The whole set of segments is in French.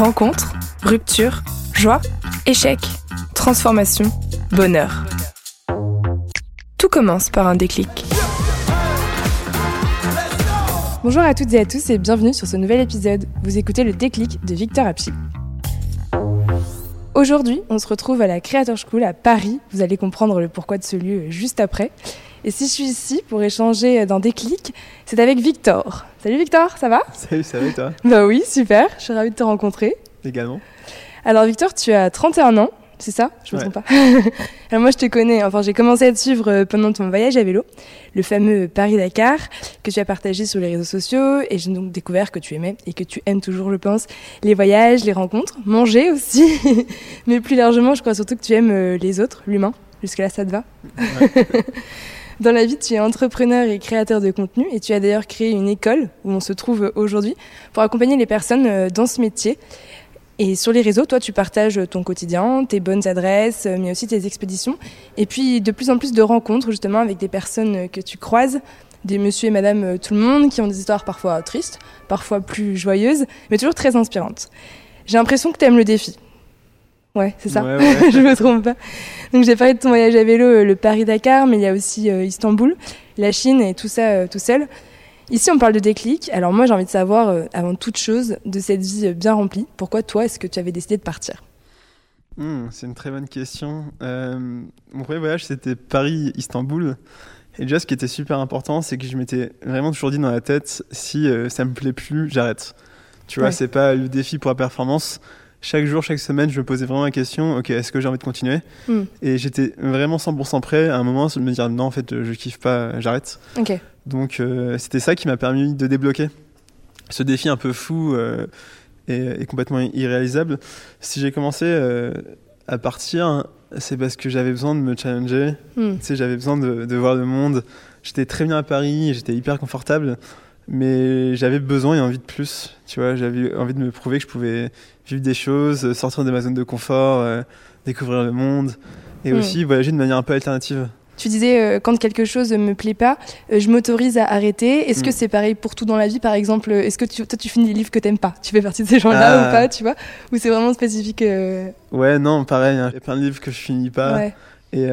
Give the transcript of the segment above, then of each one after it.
Rencontre, rupture, joie, échec, transformation, bonheur. Tout commence par un déclic. Bonjour à toutes et à tous et bienvenue sur ce nouvel épisode. Vous écoutez le déclic de Victor Apchi. Aujourd'hui, on se retrouve à la Creator School à Paris. Vous allez comprendre le pourquoi de ce lieu juste après. Et si je suis ici pour échanger dans Déclic, c'est avec Victor. Salut Victor, ça va? Salut, ça va et toi? Bah oui, super, je suis ravie de te rencontrer. Également. Alors Victor, tu as 31 ans, c'est ça? Je me Ouais. trompe pas Alors moi je te connais, enfin j'ai commencé à te suivre euh, pendant ton voyage à vélo, le fameux Paris-Dakar, que tu as partagé sur les réseaux sociaux, et j'ai donc découvert que tu aimais, et que tu aimes toujours, je pense, les voyages, les rencontres, manger aussi, mais plus largement je crois surtout que tu aimes euh, les autres, l'humain. Jusque là ça te va? Dans la vie, tu es entrepreneur et créateur de contenu et tu as d'ailleurs créé une école où on se trouve aujourd'hui pour accompagner les personnes euh, dans ce métier. Et sur les réseaux, toi, tu partages ton quotidien, tes bonnes adresses, euh, mais aussi tes expéditions. Et puis, de plus en plus de rencontres, justement, avec des personnes euh, que tu croises, des monsieur et madame tout le monde, qui ont des histoires parfois tristes, parfois plus joyeuses, mais toujours très inspirantes. J'ai l'impression que tu aimes le défi. Ouais, c'est ça. Ouais, ouais. je me trompe pas. Donc, j'ai parlé de ton voyage à vélo, euh, le Paris-Dakar, mais il y a aussi euh, Istanbul, la Chine et tout ça euh, tout seul. Ici, on parle de déclic. Alors moi, j'ai envie de savoir, euh, avant toute chose, de cette vie bien remplie, pourquoi toi, est-ce que tu avais décidé de partir? Hmm, c'est une très bonne question. Mon premier voyage, c'était Paris-Istanbul. Et déjà, ce qui était super important, c'est que je m'étais vraiment toujours dit dans la tête, si ça me plaît plus, j'arrête. Tu vois, Ouais. c'est pas le défi pour la performance. Chaque jour, chaque semaine, je me posais vraiment la question, ok, est-ce que j'ai envie de continuer Hmm. Et j'étais vraiment 100% prêt à un moment de me dire, non, en fait, je kiffe pas, j'arrête. Donc euh, c'était ça qui m'a permis de débloquer ce défi un peu fou euh, et, et complètement irréalisable. Si j'ai commencé euh, à partir, c'est parce que j'avais besoin de me challenger. Tu sais, j'avais besoin de, de voir le monde. J'étais très bien à Paris, j'étais hyper confortable, mais j'avais besoin et envie de plus. Tu vois, j'avais envie de me prouver que je pouvais vivre des choses, sortir de ma zone de confort, euh, découvrir le monde et Hmm. aussi voyager de manière un peu alternative. Tu disais, euh, quand quelque chose ne me plaît pas, euh, je m'autorise à arrêter. Est-ce que Mm. c'est pareil pour tout dans la vie? Par exemple, est-ce que tu, toi, tu finis des livres que t'aimes pas? Tu fais partie de ces gens-là Ah. ou pas, tu vois? Ou c'est vraiment spécifique Ouais, non, pareil, hein. il y a plein de livres que je finis pas. ouais. Et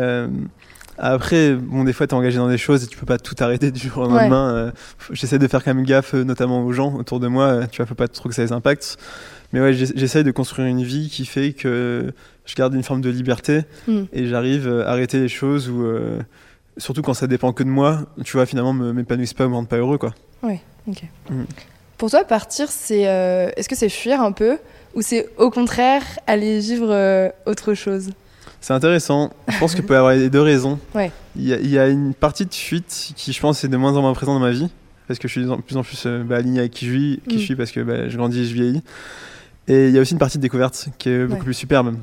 après, bon, des fois, t'es engagé dans des choses et tu peux pas tout arrêter du jour au Ouais. lendemain. Euh, J'essaie de faire quand même gaffe, euh, notamment aux gens autour de moi. euh, Tu vois, faut pas trop que ça les impacte. Mais ouais, j'ess- j'essaye de construire une vie qui fait que je garde une forme de liberté Mm. et j'arrive à arrêter les choses où, euh, surtout quand ça dépend que de moi, tu vois, finalement, me m'épanouissent pas ou me rendent pas heureux, quoi. Mm. Pour toi, partir, c'est euh, est-ce que c'est fuir un peu ou c'est au contraire aller vivre autre chose? C'est intéressant. Je pense qu'il peut y avoir les deux raisons. Ouais. Il y, a, il y a une partie de fuite qui, je pense, est de moins en moins présente dans ma vie. Parce que je suis de plus en plus euh, bah, aligné avec qui je qui Mm. je suis parce que bah, je grandis et je vieillis. Et il y a aussi une partie de découverte qui est beaucoup Ouais. plus superbe.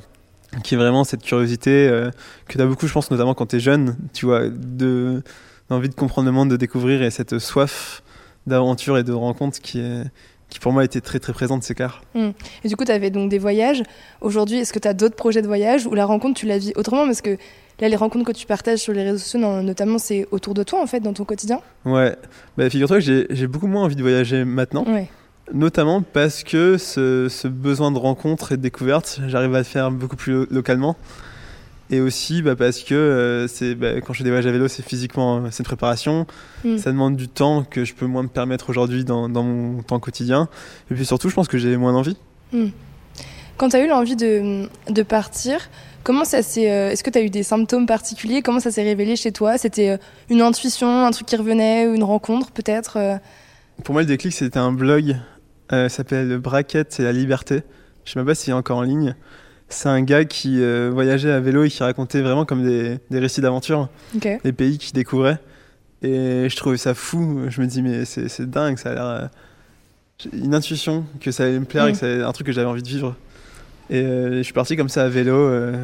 Qui est vraiment cette curiosité euh, que tu as beaucoup, je pense, notamment quand tu es jeune. Tu vois, de, d'envie de comprendre le monde, de découvrir et cette soif d'aventure et de rencontre qui, est, qui pour moi était très très présente, c'est clair. Et du coup, tu avais donc des voyages. Aujourd'hui, est-ce que tu as d'autres projets de voyage ou la rencontre, tu la vis autrement? Parce que là, les rencontres que tu partages sur les réseaux sociaux, notamment, c'est autour de toi, en fait, dans ton quotidien? Ouais, bah, figure-toi que j'ai, beaucoup moins envie de voyager maintenant. Ouais. Notamment parce que ce, ce besoin de rencontre et de découverte, j'arrive à le faire beaucoup plus lo- localement. Et aussi bah, parce que euh, c'est, bah, quand je fais des voyages à vélo, c'est physiquement, euh, c'est une préparation. Mm. Ça demande du temps que je peux moins me permettre aujourd'hui dans, dans mon temps quotidien. Et puis surtout, je pense que j'ai moins d'envie. Quand tu as eu l'envie de, de partir, comment ça s'est. euh, Est-ce que tu as eu des symptômes particuliers? Comment ça s'est révélé chez toi? C'était une intuition, un truc qui revenait, ou une rencontre peut-être euh? Pour moi, le déclic, c'était un blog. Ça s'appelle Braquette et la liberté. Je sais même pas s'il est encore en ligne. C'est un gars qui euh, voyageait à vélo et qui racontait vraiment comme des, des récits d'aventure. Ok. les pays qu'il découvrait. Et je trouvais ça fou. Je me dis, mais c'est dingue, ça a l'air. euh, j'ai une intuition que ça allait me plaire et Mm. que c'est un truc que j'avais envie de vivre. Et euh, je suis parti comme ça à vélo, euh,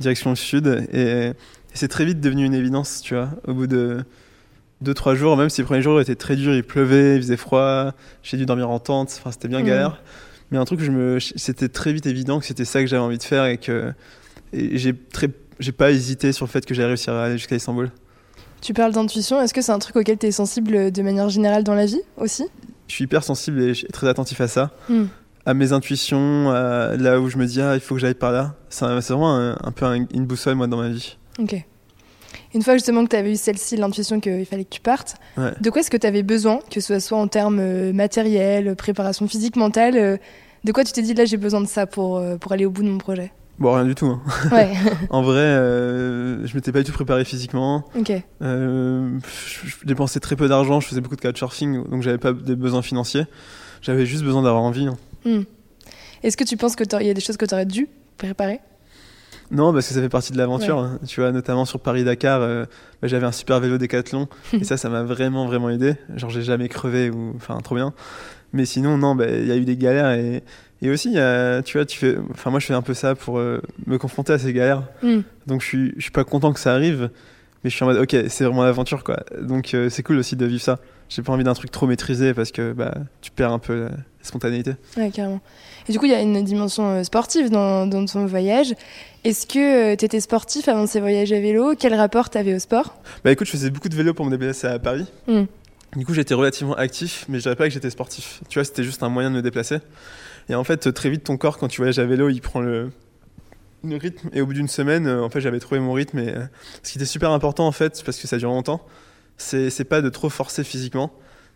direction le sud. Et, et c'est très vite devenu une évidence, tu vois. Au bout de 2-3 jours, même si les premiers jours étaient très durs, il pleuvait, il faisait froid, j'ai dû dormir en tente, enfin c'était bien Mm. galère. Mais un truc je me. C'était très vite évident que c'était ça que j'avais envie de faire et que. J'ai très. J'ai pas hésité sur le fait que j'allais réussir à aller jusqu'à Istanbul. Tu parles d'intuition, est-ce que c'est un truc auquel tu es sensible de manière générale dans la vie aussi? Je suis hyper sensible et très attentif à ça. Hmm. à mes intuitions, à là où je me dis ah il faut que j'aille par là. C'est vraiment un, un peu un- une boussole moi dans ma vie. Ok. Une fois justement que tu avais eu celle-ci, l'intuition qu'il fallait que tu partes, Ouais. de quoi est-ce que tu avais besoin, que ce soit en termes euh, matériels, préparation physique, mentale euh, De quoi tu t'es dit là j'ai besoin de ça pour, euh, pour aller au bout de mon projet? Bon rien du tout. hein. Ouais, En vrai, euh, je m'étais pas du tout préparé physiquement. ok. Euh, je, je dépensais très peu d'argent, je faisais beaucoup de couchsurfing, donc j'avais pas de besoins financiers. J'avais juste besoin d'avoir envie. hein. Hmm. Est-ce que tu penses qu'il y a des choses que tu aurais dû préparer? Non, parce que ça fait partie de l'aventure. hein. Tu vois, notamment sur Paris-Dakar, euh, bah, j'avais un super vélo Décathlon. et ça, ça m'a vraiment, vraiment aidé. Genre, j'ai jamais crevé ou. Enfin, trop bien. Mais sinon, non, bah, il y a eu des galères. Et, et aussi, y a- tu vois, tu fais. Enfin, moi, je fais un peu ça pour euh, me confronter à ces galères. Hmm. Donc, je suis, je suis pas content que ça arrive. Mais je suis en mode, ok, c'est vraiment l'aventure, quoi. Donc, euh, c'est cool aussi de vivre ça. J'ai pas envie d'un truc trop maîtrisé parce que bah, tu perds un peu la spontanéité. Ouais, carrément. Et du coup, il y a une dimension euh, sportive dans, dans ton voyage. Est-ce que tu étais sportif avant ces voyages à vélo? Quel rapport tu avais au sport? Bah écoute, je faisais beaucoup de vélo pour me déplacer à Paris. Mm. Du coup, j'étais relativement actif, mais je dirais pas que j'étais sportif. Tu vois, c'était juste un moyen de me déplacer. Et en fait, très vite, ton corps, quand tu voyages à vélo, il prend le, le rythme. Et au bout d'une semaine, euh, en fait, j'avais trouvé mon rythme. Et euh, ce qui était super important, en fait, parce que ça dure longtemps, c'est c'est pas de trop forcer physiquement.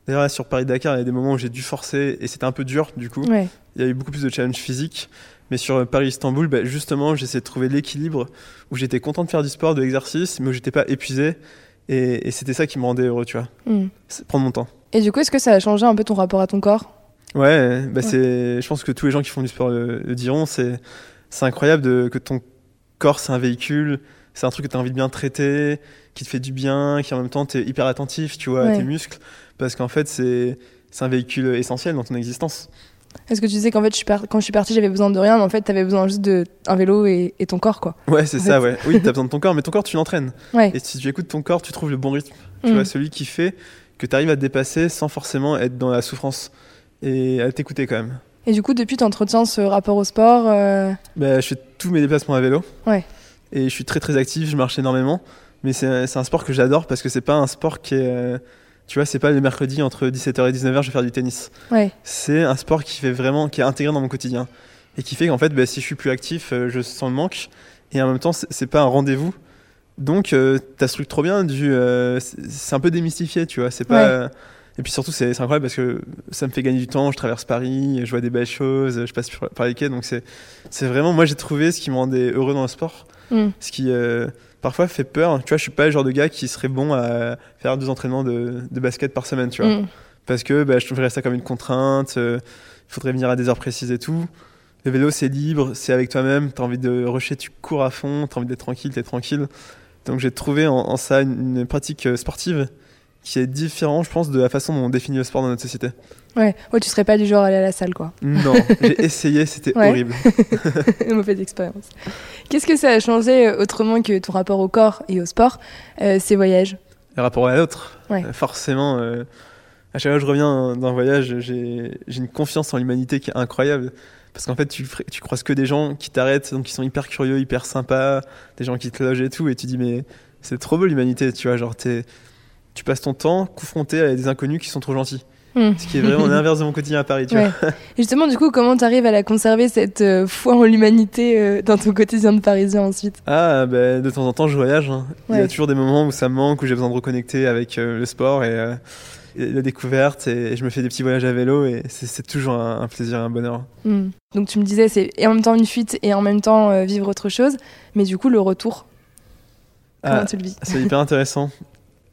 D'ailleurs, sur Paris-Dakar, il y a des moments où j'ai dû forcer et c'était un peu dur, du coup. Ouais. Il y a eu beaucoup plus de challenges physiques. Mais sur euh, Paris-Istanbul, bah, justement, essayé de trouver l'équilibre où j'étais content de faire du sport, de l'exercice, mais où j'étais pas épuisé. Et, et c'était ça qui me rendait heureux, tu vois. Hmm. Prendre mon temps. Et du coup, est-ce que ça a changé un peu ton rapport à ton corps? Ouais, bah Ouais. c'est. Je pense que tous les gens qui font du sport le, le diront. C'est, c'est incroyable de, que ton corps c'est un véhicule, c'est un truc que tu as envie de bien traiter, qui te fait du bien, qui en même temps t'es hyper attentif, tu vois, à tes muscles, parce qu'en fait c'est, un véhicule essentiel dans ton existence. Est-ce que tu disais qu'en fait, je suis par- quand je suis partie, j'avais besoin de rien, mais en fait, t'avais besoin juste de un vélo et, et ton corps, quoi. Ouais, c'est ça, fait. ouais. Oui, t'as besoin de ton corps, mais ton corps tu l'entraînes. Ouais. Et si tu écoutes ton corps, tu trouves le bon rythme. Tu Mm. vois, celui qui fait que tu arrives à te dépasser sans forcément être dans la souffrance et à t'écouter quand même. Et du coup, depuis, tu entretiens ce rapport au sport. euh, Bah, je fais tous mes déplacements à vélo. Ouais. Et je suis très très actif, je marche énormément. Mais c'est un sport que j'adore parce que c'est pas un sport qui est. euh, Tu vois, c'est pas le mercredi entre 17h et 19h, je vais faire du tennis. Ouais. C'est un sport qui fait vraiment, qui est intégré dans mon quotidien. Et qui fait qu'en fait, bah, si je suis plus actif, euh, je sens le manque. Et en même temps, c'est pas un rendez-vous. Donc, euh, t'as ce truc trop bien du. euh, c'est un peu démystifié, tu vois. C'est pas. Et puis surtout, c'est incroyable parce que ça me fait gagner du temps. Je traverse Paris, je vois des belles choses, je passe par- les quais. Donc, c'est vraiment. Moi, j'ai trouvé ce qui me rendait heureux dans le sport. Hmm. Ce qui euh, parfois fait peur. Tu vois, je suis pas le genre de gars qui serait bon à faire deux entraînements de, de basket par semaine, tu vois. Mm. Parce que bah, je trouverais ça comme une contrainte. euh, Il faudrait venir à des heures précises et tout. Le vélo, c'est libre, c'est avec toi-même. T'as envie de rusher, tu cours à fond. T'as envie d'être tranquille, t'es tranquille. Donc j'ai trouvé en, en ça une, une pratique euh, sportive qui est différente, je pense, de la façon dont on définit le sport dans notre société. Ouais. ouais, tu serais pas du genre à aller à la salle, quoi. Non, j'ai essayé, c'était horrible. Mauvaise expérience. Qu'est-ce que ça a changé euh, autrement que ton rapport au corps et au sport, euh, ces voyages? Le rapport à l'autre, Ouais. euh, forcément. euh, à chaque fois que je reviens d'un voyage, j'ai une confiance en l'humanité qui est incroyable. Parce qu'en fait, tu, tu croises que des gens qui t'arrêtent, donc qui sont hyper curieux, hyper sympas, des gens qui te logent et tout, et tu dis, mais c'est trop beau l'humanité, tu vois. Genre, t'es- tu passes ton temps confronté à des inconnus qui sont trop gentils. Hmm. Ce qui est vraiment l'inverse de mon quotidien à Paris, tu Ouais. vois. Et justement, du coup, comment tu arrives à la conserver, cette euh, foi en l'humanité euh, dans ton quotidien de Parisien ensuite? Ah, ben, de temps en temps, je voyage. hein. Il y a toujours des moments où ça me manque, où j'ai besoin de reconnecter avec euh, le sport et, et la découverte, et, et je me fais des petits voyages à vélo, et c'est toujours un, un plaisir, un bonheur. Hmm. Donc tu me disais, c'est et en même temps une fuite et en même temps vivre autre chose, mais du coup, le retour, comment Ah, tu le vis? c'est hyper intéressant.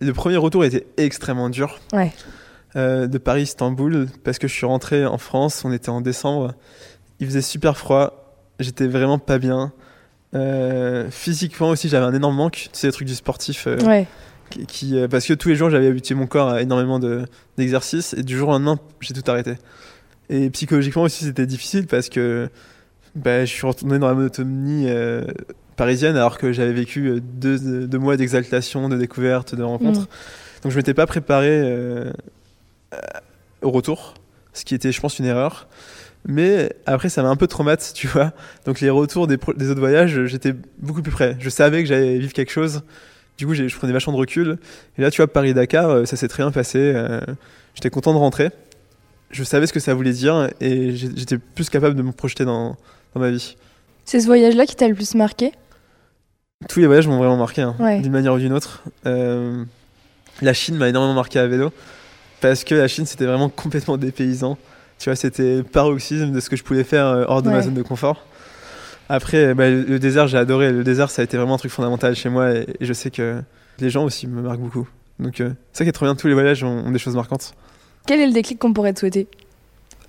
Le premier retour était extrêmement dur. Ouais. Euh, de Paris Istanbul parce que je suis rentré en France, on était en décembre, il faisait super froid, j'étais vraiment pas bien. Euh, physiquement aussi j'avais un énorme manque, tu sais les trucs du sportif euh, Ouais. qui, qui, parce que tous les jours j'avais habitué mon corps à énormément de- d'exercices et du jour au lendemain j'ai tout arrêté. Et psychologiquement aussi c'était difficile parce que bah, je suis retourné dans la monotonie parisienne alors que j'avais vécu euh, deux, deux mois d'exaltation, de découverte, de rencontres. Mm. Donc je m'étais pas préparé euh, au retour, ce qui était je pense une erreur. Mais après ça m'a un peu traumatisé, tu vois. Donc les retours des, autres voyages, j'étais beaucoup plus prêt. Je savais que j'allais vivre quelque chose. Du coup, je prenais vachement de recul. Et là, tu vois, Paris-Dakar, euh, ça s'est très bien passé. euh, J'étais content de rentrer. je savais ce que ça voulait dire et j'étais plus capable de me projeter dans, dans ma vie. C'est ce voyage-là qui t'a le plus marqué? Tous les voyages m'ont vraiment marqué, hein, Ouais. d'une manière ou d'une autre. Euh, la Chine m'a énormément marqué à vélo parce que la Chine c'était vraiment complètement dépaysant. Tu vois, c'était paroxysme de ce que je pouvais faire euh, hors de ma zone de confort. Après, bah, le le désert, j'ai adoré. Le désert, ça a été vraiment un truc fondamental chez moi et, et je sais que les gens aussi me marquent beaucoup. Donc, euh, c'est ça qui est trop bien. Tous les voyages ont, ont des choses marquantes. Quel est le déclic qu'on pourrait te souhaiter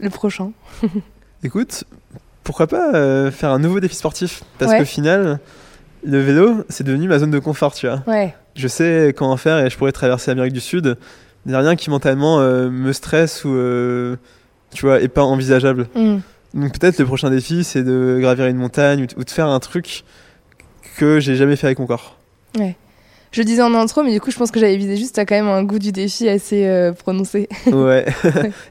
Le prochain? Écoute, pourquoi pas euh, faire un nouveau défi sportif? Parce Ouais. qu'au final, le vélo, c'est devenu ma zone de confort, tu vois. Ouais. Je sais comment faire et je pourrais traverser l'Amérique du Sud. Il n'y a rien qui mentalement euh, me stresse ou, euh, tu vois, est pas envisageable. Hmm. Donc peut-être le prochain défi, c'est de gravir une montagne ou de- ou de faire un truc que j'ai jamais fait avec mon corps. Je le disais en intro, mais du coup, je pense que j'avais visé juste, t'as quand même un goût du défi assez euh, prononcé. Ouais.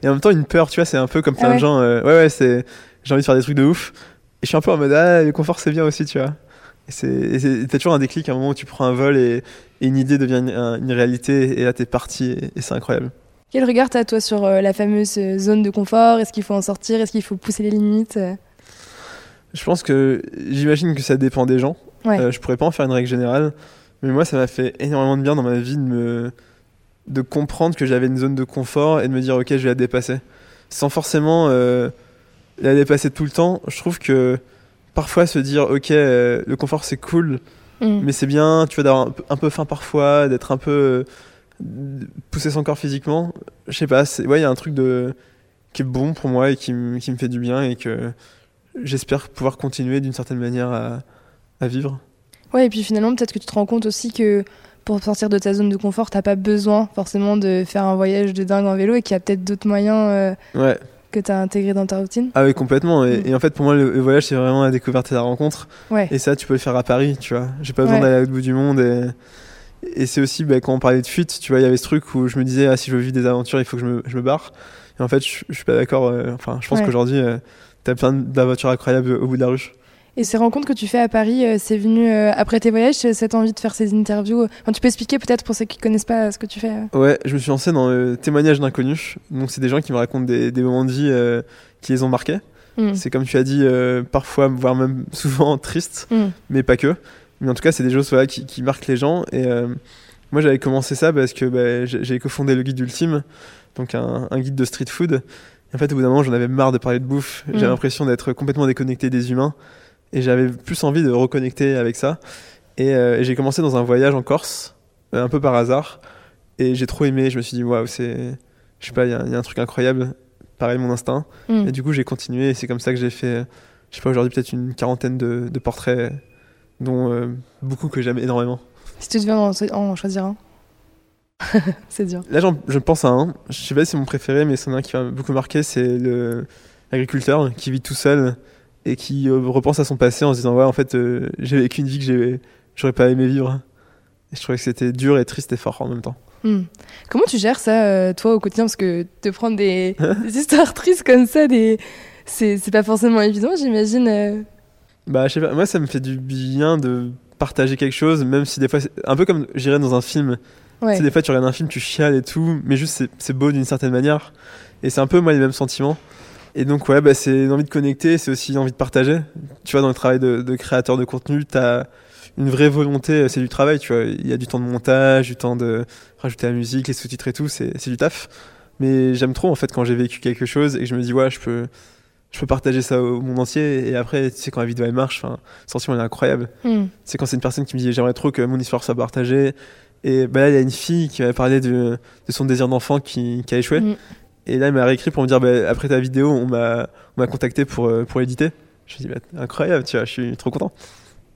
et en même temps, une peur, tu vois, c'est un peu comme plein Ah ouais de gens. ouais, ouais, c'est. J'ai envie de faire des trucs de ouf. Et je suis un peu en mode, ah, le confort, c'est bien aussi, tu vois. Et t'as toujours un déclic à un moment où tu prends un vol et, et une idée devient une, un- une réalité. Et là, t'es parti et, et c'est incroyable. Quel regard t'as, toi, sur euh, la fameuse euh, zone de confort? Est-ce qu'il faut en sortir? Est-ce qu'il faut pousser les limites? Je pense que j'imagine que ça dépend des gens. Ouais. Euh, je pourrais pas en faire une règle générale, mais moi ça m'a fait énormément de bien dans ma vie de me de comprendre que j'avais une zone de confort et de me dire ok je vais la dépasser, sans forcément euh, la dépasser tout le temps. Je trouve que parfois se dire ok euh, le confort c'est cool, hmm. mais c'est bien tu vois d'avoir un peu, un peu faim parfois, d'être un peu euh, pousser son corps physiquement. Je sais pas, c'est ouais il y a un truc de qui est bon pour moi et qui, me- qui me fait du bien et que j'espère pouvoir continuer d'une certaine manière à, à vivre. Ouais, et puis finalement, peut-être que tu te rends compte aussi que pour sortir de ta zone de confort, t'as pas besoin forcément de faire un voyage de dingue en vélo et qu'il y a peut-être d'autres moyens euh, Ouais, que t'as intégrés dans ta routine? ah oui, complètement. Et, Mm. et en fait, pour moi, le, le voyage, c'est vraiment la découverte et la rencontre. Ouais. Et ça, tu peux le faire à Paris, tu vois. J'ai pas besoin Ouais. d'aller à l'autre bout du monde. Et, et c'est aussi, bah, quand on parlait de fuite, tu vois, il y avait ce truc où je me disais, ah, si je veux vivre des aventures, il faut que je me, je me barre. Et en fait, je, je suis pas d'accord. euh, enfin, je pense Ouais. qu'aujourd'hui, euh, t'as plein d'aventures incroyables au bout de la rue. Et ces rencontres que tu fais à Paris, euh, c'est venu euh, après tes voyages, cette envie de faire ces interviews Enfin, Tu peux expliquer peut-être pour ceux qui connaissent pas euh, ce que tu fais euh Ouais, je me suis lancé dans le témoignage d'inconnus. Donc, c'est des gens qui me racontent des, des moments de vie euh, qui les ont marqués. Hmm. C'est comme tu as dit, euh, parfois, voire même souvent triste, Hmm. mais pas que. Mais en tout cas, c'est des choses voilà, qui, qui marquent les gens. Et euh, moi, j'avais commencé ça parce que bah, j'ai cofondé le guide ultime, donc un, un guide de street food. Et en fait, au bout d'un moment, j'en avais marre de parler de bouffe. J'avais Mm. l'impression d'être complètement déconnecté des humains. Et j'avais plus envie de reconnecter avec ça. Et, euh, et j'ai commencé dans un voyage en Corse, euh, un peu par hasard. Et j'ai trop aimé. Je me suis dit, waouh, c'est. Je sais pas, il y, a- il y a un truc incroyable. Pareil, mon instinct. Hmm. Et du coup, j'ai continué et c'est comme ça que j'ai fait, je sais pas, aujourd'hui peut-être une quarantaine de, de portraits, dont euh, beaucoup que j'aime énormément. Si tu devais en, en choisir un. c'est dur. Là, je pense à un, je sais pas si c'est mon préféré, mais c'en est un qui m'a beaucoup marqué, c'est l'agriculteur qui vit tout seul et qui euh, repense à son passé en se disant, ouais, en fait, euh, j'ai vécu une vie que j'aurais pas aimé vivre. Et je trouvais que c'était dur et triste et fort en même temps. Hmm. Comment tu gères ça, euh, toi, au quotidien? Parce que te prendre des, des histoires tristes comme ça, des... c'est pas forcément évident, j'imagine. Bah, je sais pas, moi ça me fait du bien de partager quelque chose, même si des fois, un peu comme j'irais dans un film, Ouais. Tu sais, des fois, tu regardes un film, tu chiales et tout, mais juste, c'est beau d'une certaine manière. Et c'est un peu, moi, les mêmes sentiments. Et donc, ouais, bah, c'est une envie de connecter, c'est aussi une envie de partager. Tu vois, dans le travail de, de créateur de contenu, t'as une vraie volonté, c'est du travail, tu vois. Il y a du temps de montage, du temps de rajouter la musique, les sous-titres et tout, c'est du taf. Mais j'aime trop, en fait, quand j'ai vécu quelque chose et que je me dis, ouais, je peux, je peux partager ça au monde entier. Et après, tu sais, quand la vidéo, elle marche, enfin, le sentiment, est incroyable Hmm. c'est quand c'est une personne qui me dit j'aimerais trop que mon histoire soit partagée et bah là il y a une fille qui m'a parlé de, de son désir d'enfant qui, qui a échoué Mm. Et là il m'a réécrit pour me dire bah, après ta vidéo on m'a on m'a contacté pour euh, pour l'éditer je me dis bah, incroyable tu vois je suis trop content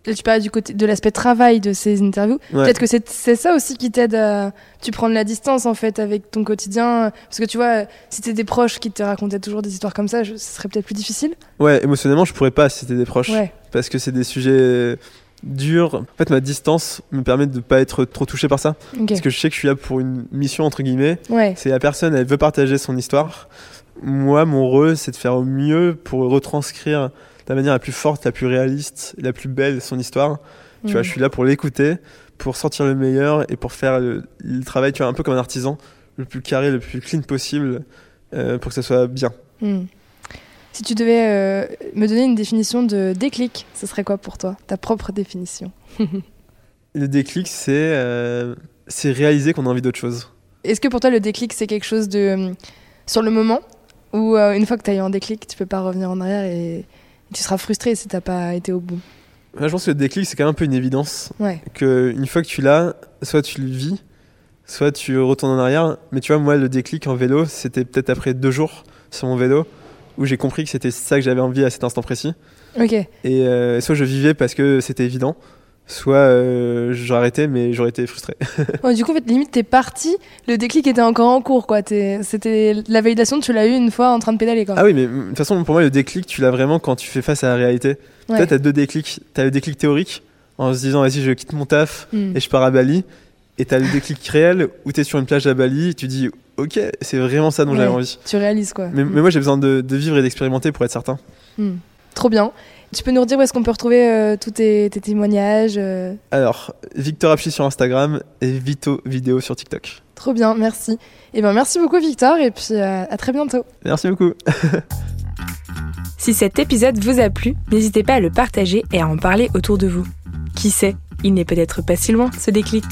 Là, tu parles du côté de l'aspect travail de ces interviews. Ouais. Peut-être que c'est c'est ça aussi qui t'aide à tu prends de la distance en fait avec ton quotidien parce que tu vois si t'es des proches qui te racontaient toujours des histoires comme ça, je- ce serait peut-être plus difficile. ouais émotionnellement je pourrais pas si c'était des proches Ouais. parce que c'est des sujets durs en fait ma distance me permet de pas être trop touché par ça parce que je sais que je suis là pour une mission entre guillemets Ouais. C'est la personne, elle veut partager son histoire. Moi, mon rôle, c'est de faire au mieux pour retranscrire de la manière la plus forte, la plus réaliste, la plus belle son histoire. Tu vois, Hmm. je suis là pour l'écouter, pour sortir le meilleur et pour faire le, le travail, tu vois, un peu comme un artisan, le plus carré, le plus clean possible, euh, pour que ça soit bien. Hmm. Si tu devais euh, me donner une définition de déclic, ce serait quoi pour toi Ta propre définition? Le déclic, c'est euh, réaliser qu'on a envie d'autre chose. Est-ce que pour toi, le déclic, c'est quelque chose de. euh, sur le moment? Ou euh, une fois que tu as eu un déclic, tu peux pas revenir en arrière et tu seras frustré si t'as pas été au bout? Moi, je pense que le déclic, c'est quand même un peu une évidence. Ouais. Que une fois que tu l'as, soit tu le vis, soit tu retournes en arrière. Mais tu vois, moi, le déclic en vélo, c'était peut-être après deux jours sur mon vélo où j'ai compris que c'était ça que j'avais envie à cet instant précis. Ok. Et euh, soit je vivais parce que c'était évident, soit euh, j'arrêtais, mais j'aurais été frustré. Ouais, du coup, en fait, limite, t'es parti, le déclic était encore en cours, quoi. C'était la validation, tu l'as eu une fois en train de pédaler, quoi. Ah oui, mais de toute façon, pour moi, le déclic, tu l'as vraiment quand tu fais face à la réalité. Ouais. Toi, t'as deux déclics. T'as le déclic théorique, en se disant, vas-y, je quitte mon taf Hmm. et je pars à Bali. Et t'as le déclic réel où t'es sur une plage à Bali, et tu dis, ok, c'est vraiment ça dont Ouais. j'avais envie. Tu réalises, quoi. Mais, mais moi, j'ai besoin de, de vivre et d'expérimenter pour être certain. Hmm. Trop bien. Tu peux nous redire où est-ce qu'on peut retrouver euh, tous tes, tes témoignages euh, Alors, Victor Apchi sur Instagram et Vito Vidéo sur TikTok. Trop bien, merci. Et ben merci beaucoup, Victor, et puis euh, à très bientôt. Merci beaucoup. Si cet épisode vous a plu, n'hésitez pas à le partager et à en parler autour de vous. Qui sait, il n'est peut-être pas si loin ce déclic.